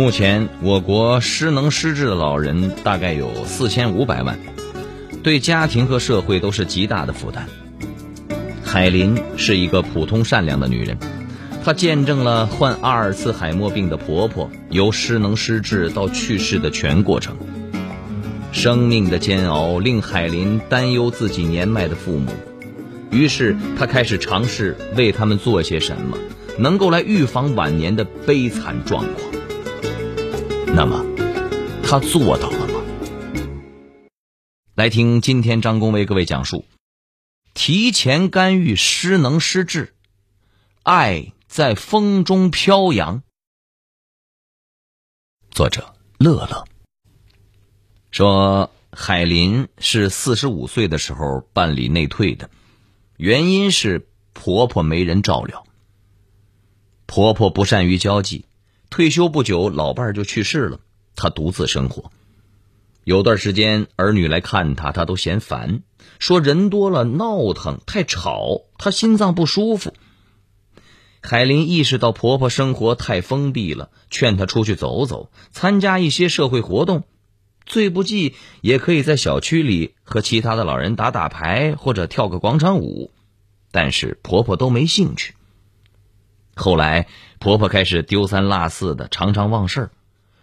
目前，我国失能失智的老人大概有四千五百万，对家庭和社会都是极大的负担。海林是一个普通善良的女人，她见证了患阿尔茨海默病的婆婆由失能失智到去世的全过程。生命的煎熬令海林担忧自己年迈的父母，于是她开始尝试为他们做些什么，能够来预防晚年的悲惨状况。那么，他做到了吗？来听今天张工为各位讲述：提前干预失能失智，爱在风中飘扬。作者乐乐说，海林是四十五岁的时候办理内退的，原因是婆婆没人照料，婆婆不善于交际。退休不久，老伴儿就去世了，他独自生活。有段时间，儿女来看他，他都嫌烦，说人多了闹腾，太吵，他心脏不舒服。海林意识到婆婆生活太封闭了，劝她出去走走，参加一些社会活动，最不济也可以在小区里和其他的老人打打牌或者跳个广场舞，但是婆婆都没兴趣。后来，婆婆开始丢三落四的，常常忘事儿。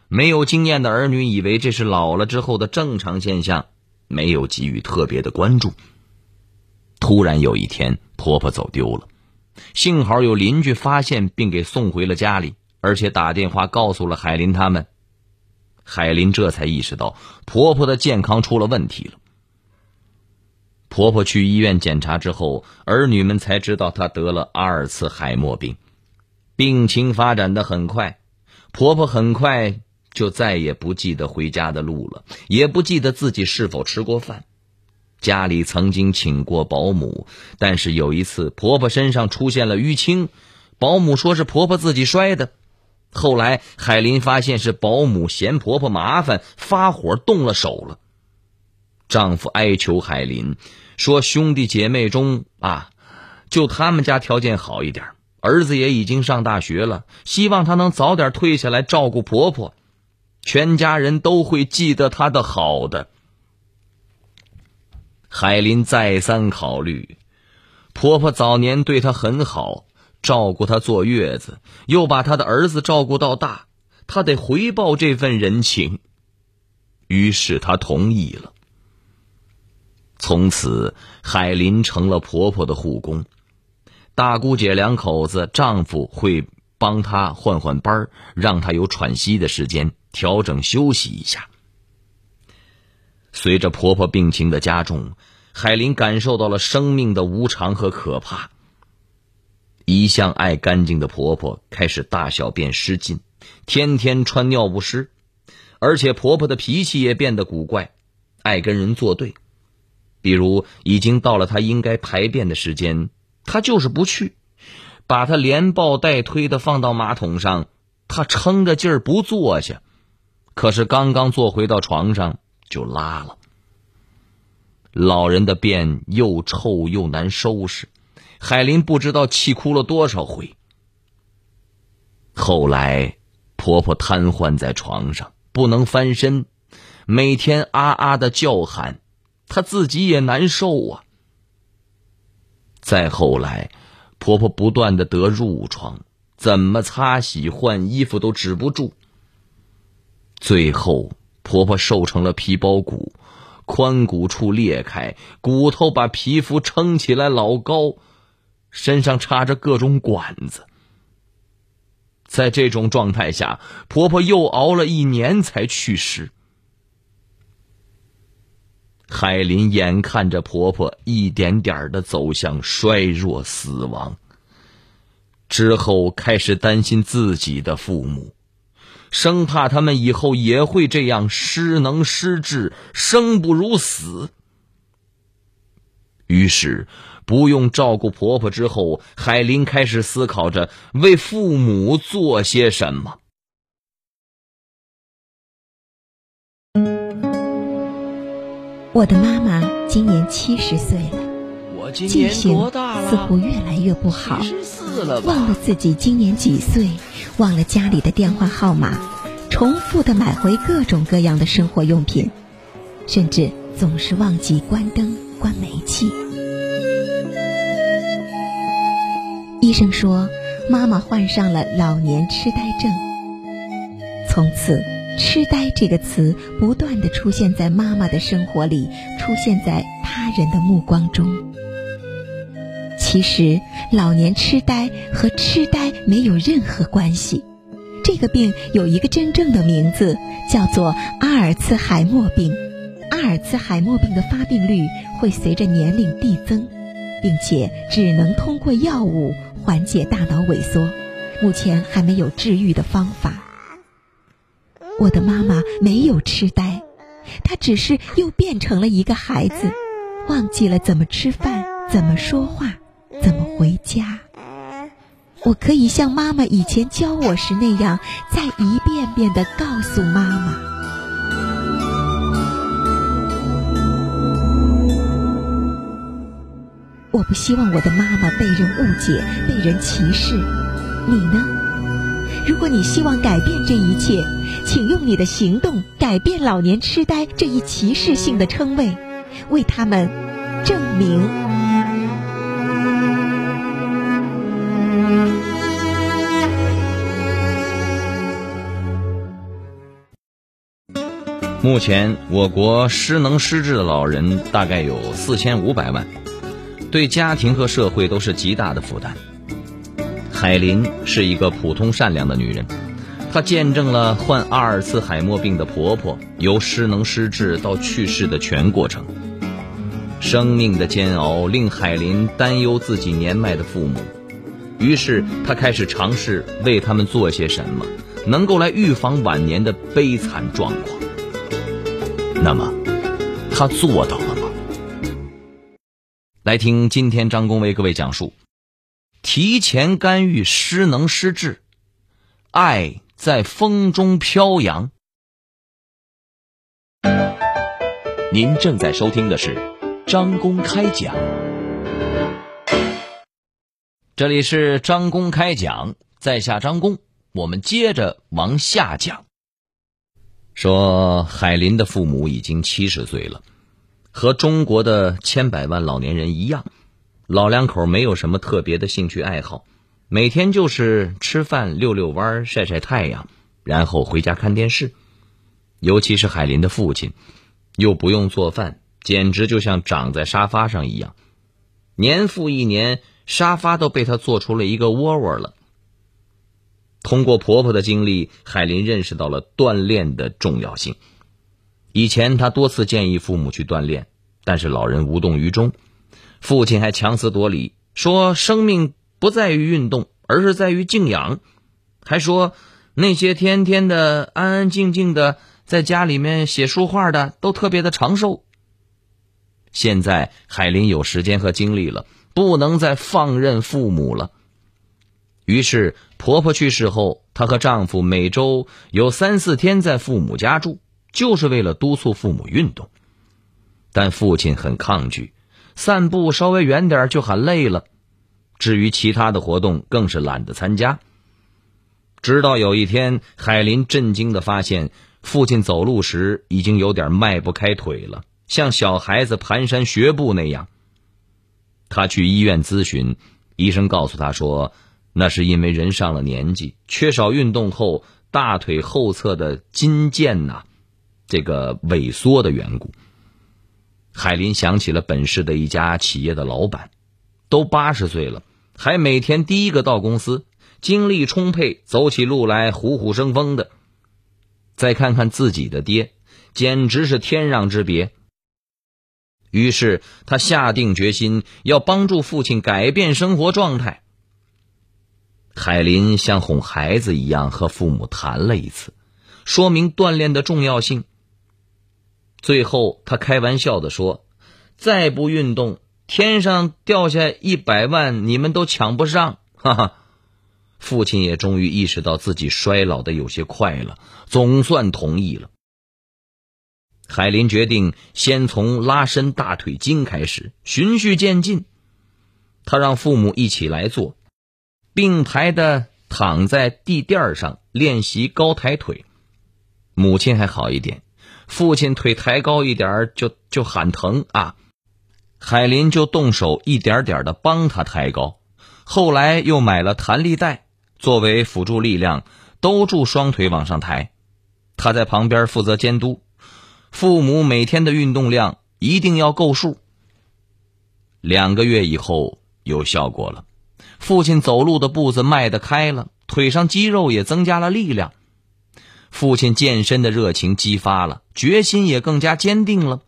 没有经验的儿女以为这是老了之后的正常现象，没有给予特别的关注。突然有一天，婆婆走丢了，幸好有邻居发现并给送回了家里，而且打电话告诉了海林他们。海林这才意识到婆婆的健康出了问题了。婆婆去医院检查之后，儿女们才知道她得了阿尔茨海默病。病情发展的很快，婆婆很快就再也不记得回家的路了，也不记得自己是否吃过饭。家里曾经请过保姆，但是有一次婆婆身上出现了淤青，保姆说是婆婆自己摔的。后来海林发现是保姆嫌婆婆麻烦，发火动了手了。丈夫哀求海林说：“兄弟姐妹中啊，就他们家条件好一点。”儿子也已经上大学了，希望他能早点退下来照顾婆婆，全家人都会记得他的好的。海林再三考虑，婆婆早年对她很好，照顾她坐月子，又把她的儿子照顾到大，她得回报这份人情。于是她同意了。从此，海林成了婆婆的护工。大姑姐两口子，丈夫会帮她换换班让她有喘息的时间，调整休息一下。随着婆婆病情的加重，海林感受到了生命的无常和可怕。一向爱干净的婆婆开始大小便失禁，天天穿尿不湿，而且婆婆的脾气也变得古怪，爱跟人作对。比如，已经到了她应该排便的时间。他就是不去，把他连抱带推的放到马桶上，他撑着劲儿不坐下，可是刚刚坐回到床上就拉了。老人的便又臭又难收拾，海林不知道气哭了多少回。后来，婆婆瘫痪在床上，不能翻身，每天啊啊的叫喊，她自己也难受啊。再后来，婆婆不断的得褥疮，怎么擦洗换衣服都止不住。最后，婆婆瘦成了皮包骨，髋骨处裂开，骨头把皮肤撑起来老高，身上插着各种管子。在这种状态下，婆婆又熬了一年才去世。海林眼看着婆婆一点点的走向衰弱死亡，之后开始担心自己的父母，生怕他们以后也会这样失能失智、生不如死。于是，不用照顾婆婆之后，海林开始思考着为父母做些什么。我的妈妈今年七十岁了，今记性似乎越来越不好？忘了自己今年几岁，忘了家里的电话号码，重复的买回各种各样的生活用品，甚至总是忘记关灯、关煤气。医生说，妈妈患上了老年痴呆症。从此，痴呆这个词不断的出现在妈妈的生活里，出现在他人的目光中。其实，老年痴呆和痴呆没有任何关系。这个病有一个真正的名字，叫做阿尔茨海默病。阿尔茨海默病的发病率会随着年龄递增，并且只能通过药物缓解大脑萎缩，目前还没有治愈的方法。我的妈妈没有痴呆，她只是又变成了一个孩子，忘记了怎么吃饭、怎么说话、怎么回家。我可以像妈妈以前教我时那样，再一遍遍的告诉妈妈。我不希望我的妈妈被人误解、被人歧视。你呢？如果你希望改变这一切，请用你的行动改变老年痴呆这一歧视性的称谓，为他们证明。目前，我国失能失智的老人大概有四千五百万，对家庭和社会都是极大的负担。海林是一个普通善良的女人，她见证了患阿尔茨海默病的婆婆由失能失智到去世的全过程。生命的煎熬令海林担忧自己年迈的父母，于是她开始尝试为他们做些什么，能够来预防晚年的悲惨状况。那么，她做到了吗？来听今天张工为各位讲述。提前干预失能失智，爱在风中飘扬。您正在收听的是张公开讲，这里是张公开讲，在下张公，我们接着往下讲。说海林的父母已经七十岁了，和中国的千百万老年人一样。老两口没有什么特别的兴趣爱好，每天就是吃饭、遛遛弯、晒晒太阳，然后回家看电视。尤其是海林的父亲，又不用做饭，简直就像长在沙发上一样。年复一年，沙发都被他做出了一个窝窝了。通过婆婆的经历，海林认识到了锻炼的重要性。以前他多次建议父母去锻炼，但是老人无动于衷。父亲还强词夺理，说生命不在于运动，而是在于静养。还说那些天天的安安静静的在家里面写书画的，都特别的长寿。现在海林有时间和精力了，不能再放任父母了。于是婆婆去世后，她和丈夫每周有三四天在父母家住，就是为了督促父母运动。但父亲很抗拒。散步稍微远点就喊累了，至于其他的活动更是懒得参加。直到有一天，海林震惊的发现，父亲走路时已经有点迈不开腿了，像小孩子蹒跚学步那样。他去医院咨询，医生告诉他说，那是因为人上了年纪，缺少运动后大腿后侧的筋腱呐，这个萎缩的缘故。海林想起了本市的一家企业的老板，都八十岁了，还每天第一个到公司，精力充沛，走起路来虎虎生风的。再看看自己的爹，简直是天壤之别。于是他下定决心要帮助父亲改变生活状态。海林像哄孩子一样和父母谈了一次，说明锻炼的重要性。最后，他开玩笑的说：“再不运动，天上掉下一百万，你们都抢不上。”哈哈。父亲也终于意识到自己衰老的有些快了，总算同意了。海林决定先从拉伸大腿筋开始，循序渐进。他让父母一起来做，并排的躺在地垫上练习高抬腿。母亲还好一点，父亲腿抬高一点就就喊疼啊。海林就动手一点点的帮他抬高，后来又买了弹力带。作为辅助力量，兜住双腿往上抬。他在旁边负责监督，父母每天的运动量一定要够数。两个月以后有效果了，父亲走路的步子迈得开了，腿上肌肉也增加了力量。父亲健身的热情激发了，决心也更加坚定了。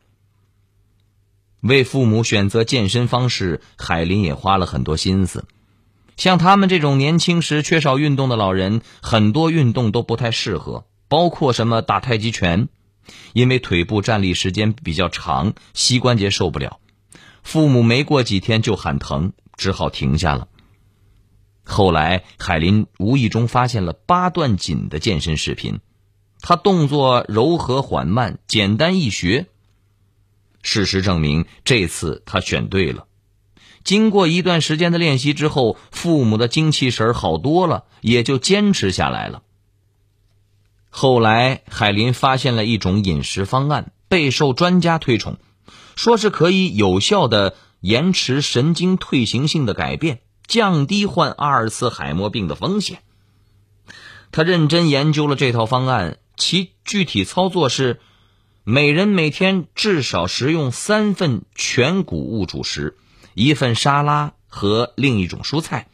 为父母选择健身方式，海林也花了很多心思。像他们这种年轻时缺少运动的老人，很多运动都不太适合，包括什么打太极拳，因为腿部站立时间比较长，膝关节受不了。父母没过几天就喊疼，只好停下了。后来海林无意中发现了八段锦的健身视频，他动作柔和缓慢，简单易学。事实证明，这次他选对了。经过一段时间的练习之后，父母的精气神好多了，也就坚持下来了。后来，海林发现了一种饮食方案，备受专家推崇，说是可以有效的延迟神经退行性的改变，降低患阿尔茨海默病的风险。他认真研究了这套方案，其具体操作是：每人每天至少食用三份全谷物主食。一份沙拉和另一种蔬菜，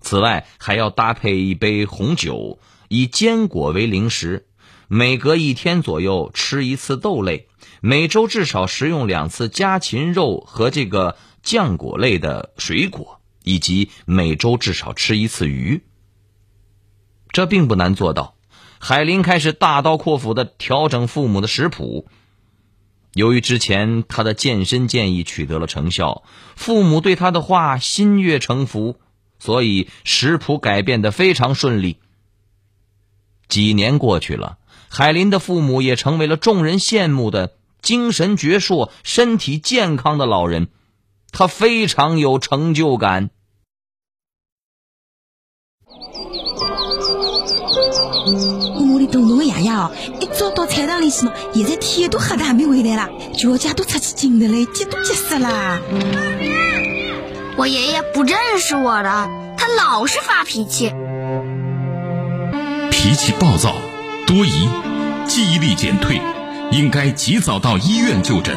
此外还要搭配一杯红酒，以坚果为零食。每隔一天左右吃一次豆类，每周至少食用两次家禽肉和这个浆果类的水果，以及每周至少吃一次鱼。这并不难做到。海林开始大刀阔斧的调整父母的食谱。由于之前他的健身建议取得了成效，父母对他的话心悦诚服，所以食谱改变的非常顺利。几年过去了，海林的父母也成为了众人羡慕的精神矍铄、身体健康的老人，他非常有成就感。我的东东的爷爷哦，一早到菜场里去嘛，现在天都黑的还没回来啦，脚家都出去紧的嘞，急都急死了。我爷爷不认识我了，他老是发脾气，脾气暴躁、多疑、记忆力减退，应该及早到医院就诊。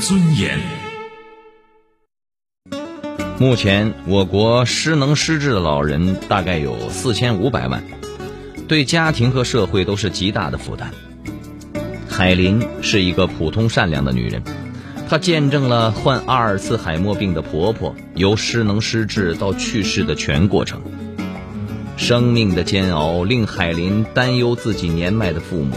尊严。目前，我国失能失智的老人大概有四千五百万，对家庭和社会都是极大的负担。海林是一个普通善良的女人，她见证了患阿尔茨海默病的婆婆由失能失智到去世的全过程。生命的煎熬令海林担忧自己年迈的父母，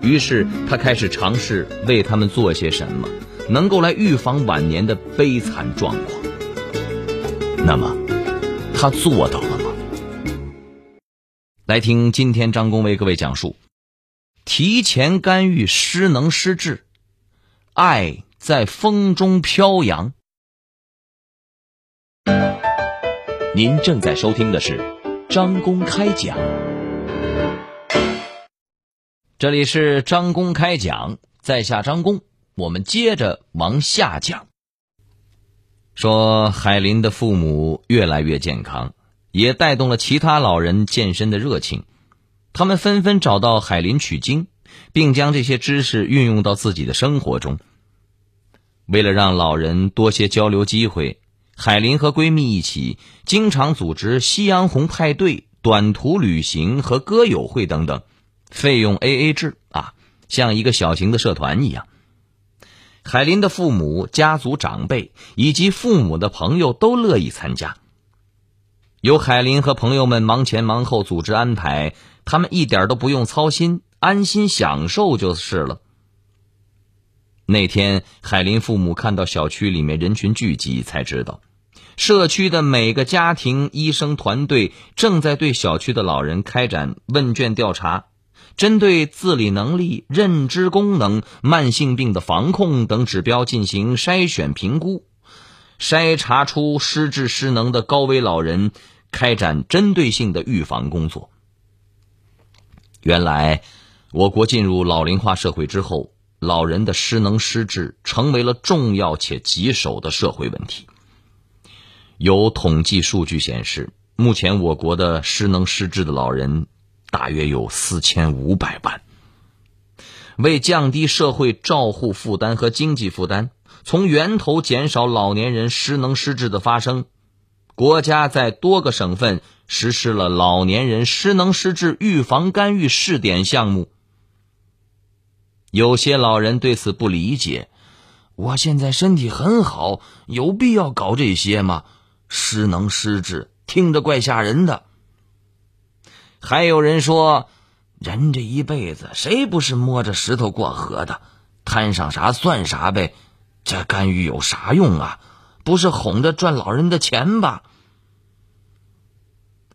于是他开始尝试为他们做些什么，能够来预防晚年的悲惨状况。那么，他做到了吗？来听今天张工为各位讲述：提前干预失能失智，爱在风中飘扬。您正在收听的是。张公开讲，这里是张公开讲，在下张公，我们接着往下讲。说海林的父母越来越健康，也带动了其他老人健身的热情，他们纷纷找到海林取经，并将这些知识运用到自己的生活中。为了让老人多些交流机会。海林和闺蜜一起，经常组织夕阳红派对、短途旅行和歌友会等等，费用 A A 制啊，像一个小型的社团一样。海林的父母、家族长辈以及父母的朋友都乐意参加。由海林和朋友们忙前忙后组织安排，他们一点都不用操心，安心享受就是了。那天，海林父母看到小区里面人群聚集，才知道，社区的每个家庭医生团队正在对小区的老人开展问卷调查，针对自理能力、认知功能、慢性病的防控等指标进行筛选评估，筛查出失智失能的高危老人，开展针对性的预防工作。原来，我国进入老龄化社会之后。老人的失能失智成为了重要且棘手的社会问题。有统计数据显示，目前我国的失能失智的老人大约有四千五百万。为降低社会照护负担和经济负担，从源头减少老年人失能失智的发生，国家在多个省份实施了老年人失能失智预防干预试点项目。有些老人对此不理解，我现在身体很好，有必要搞这些吗？失能失智听着怪吓人的。还有人说，人这一辈子谁不是摸着石头过河的？摊上啥算啥呗，这干预有啥用啊？不是哄着赚老人的钱吧？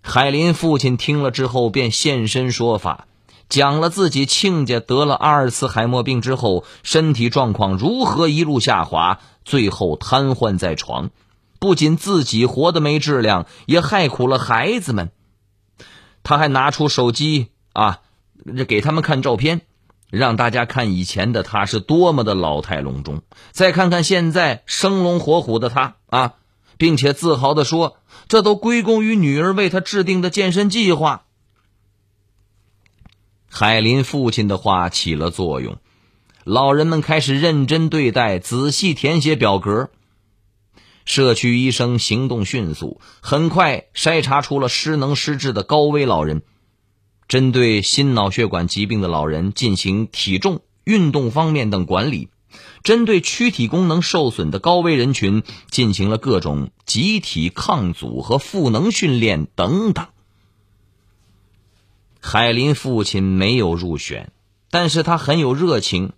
海林父亲听了之后便现身说法。讲了自己亲家得了阿尔茨海默病之后，身体状况如何一路下滑，最后瘫痪在床，不仅自己活得没质量，也害苦了孩子们。他还拿出手机啊，给他们看照片，让大家看以前的他是多么的老态龙钟，再看看现在生龙活虎的他啊，并且自豪地说：“这都归功于女儿为他制定的健身计划。”海林父亲的话起了作用，老人们开始认真对待，仔细填写表格。社区医生行动迅速，很快筛查出了失能失智的高危老人。针对心脑血管疾病的老人进行体重、运动方面等管理，针对躯体功能受损的高危人群进行了各种集体抗阻和赋能训练等等。海林父亲没有入选，但是他很有热情，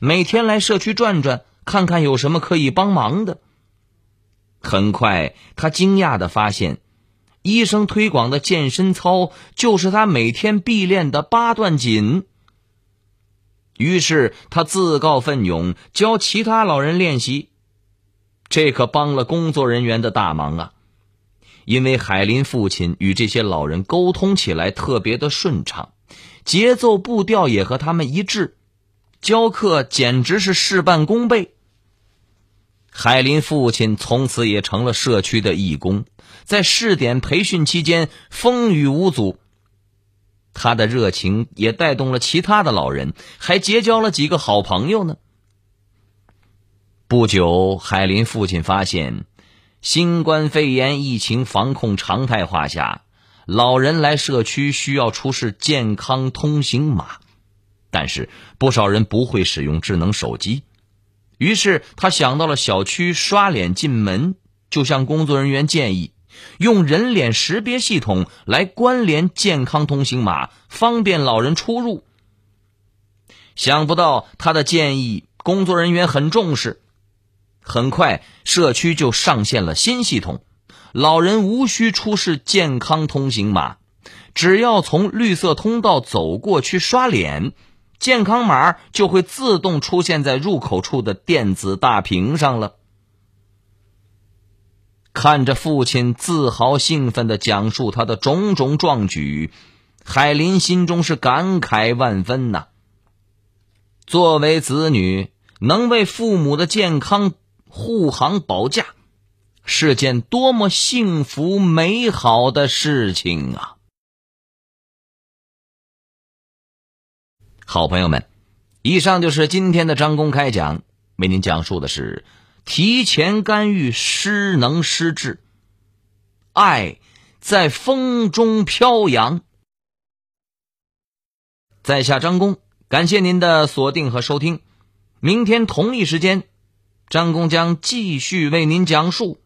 每天来社区转转，看看有什么可以帮忙的。很快，他惊讶的发现，医生推广的健身操就是他每天必练的八段锦。于是，他自告奋勇教其他老人练习，这可帮了工作人员的大忙啊。因为海林父亲与这些老人沟通起来特别的顺畅，节奏步调也和他们一致，教课简直是事半功倍。海林父亲从此也成了社区的义工，在试点培训期间风雨无阻。他的热情也带动了其他的老人，还结交了几个好朋友呢。不久，海林父亲发现。新冠肺炎疫情防控常态化下，老人来社区需要出示健康通行码，但是不少人不会使用智能手机，于是他想到了小区刷脸进门，就向工作人员建议用人脸识别系统来关联健康通行码，方便老人出入。想不到他的建议，工作人员很重视。很快，社区就上线了新系统，老人无需出示健康通行码，只要从绿色通道走过去刷脸，健康码就会自动出现在入口处的电子大屏上了。看着父亲自豪兴奋的讲述他的种种壮举，海林心中是感慨万分呐。作为子女，能为父母的健康。护航保驾，是件多么幸福美好的事情啊！好朋友们，以上就是今天的张公开讲，为您讲述的是提前干预失能失智，爱在风中飘扬。在下张工，感谢您的锁定和收听，明天同一时间。张工将继续为您讲述。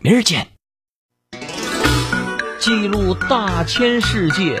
明儿见。记录大千世界，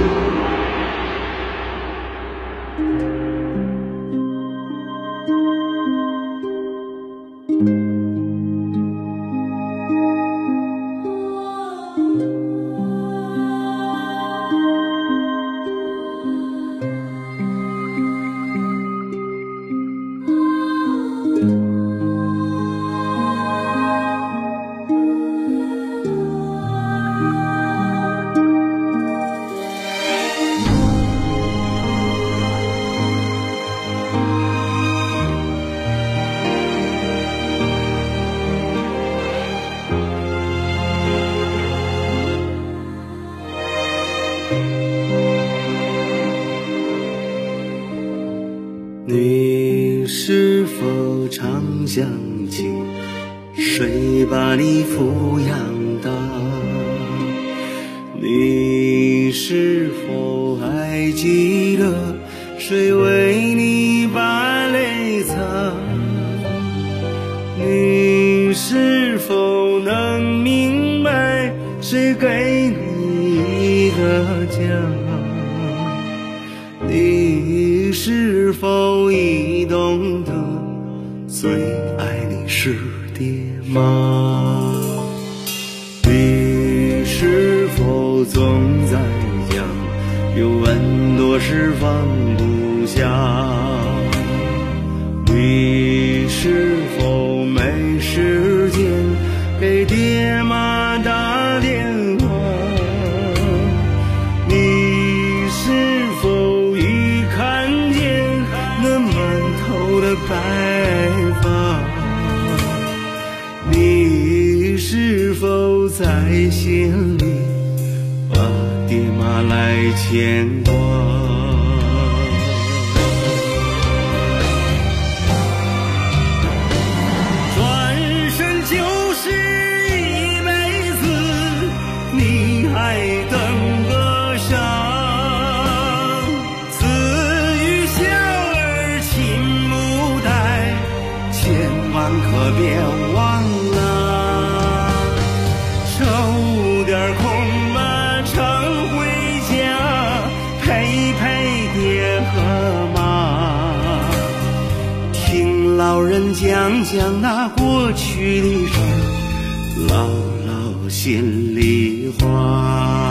是否还记得谁为你把泪擦？你是否能明白谁给你一个家？你是否已懂得最爱你是爹妈？你是否总我是放不下？你是否没时间给爹妈打电话？你是否已看见那满头的白发？你是否在心里来牵挂？想那过去的事儿，唠唠心里话。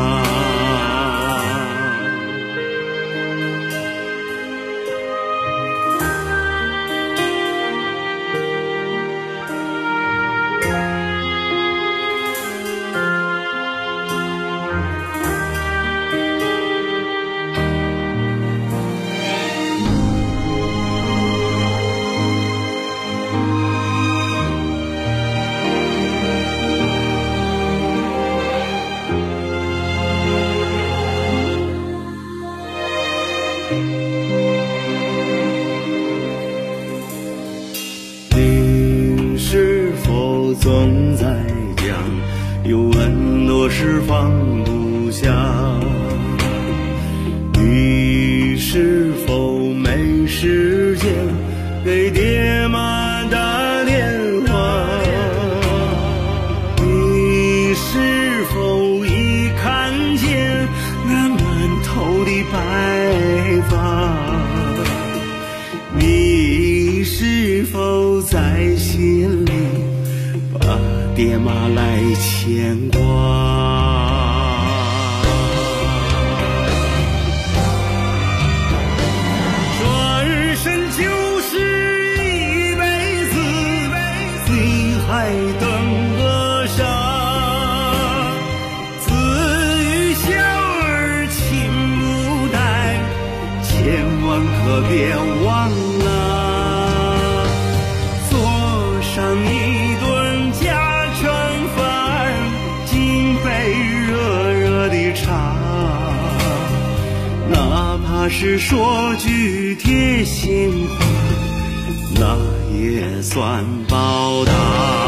妈来牵挂？转身就是一辈子，你还等个啥？子欲孝儿亲不待，千万可别忘是说句贴心话，那也算报答。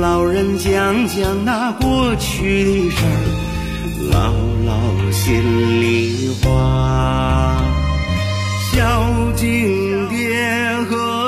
老人讲讲那过去的事儿，唠唠心里话，孝敬爹和。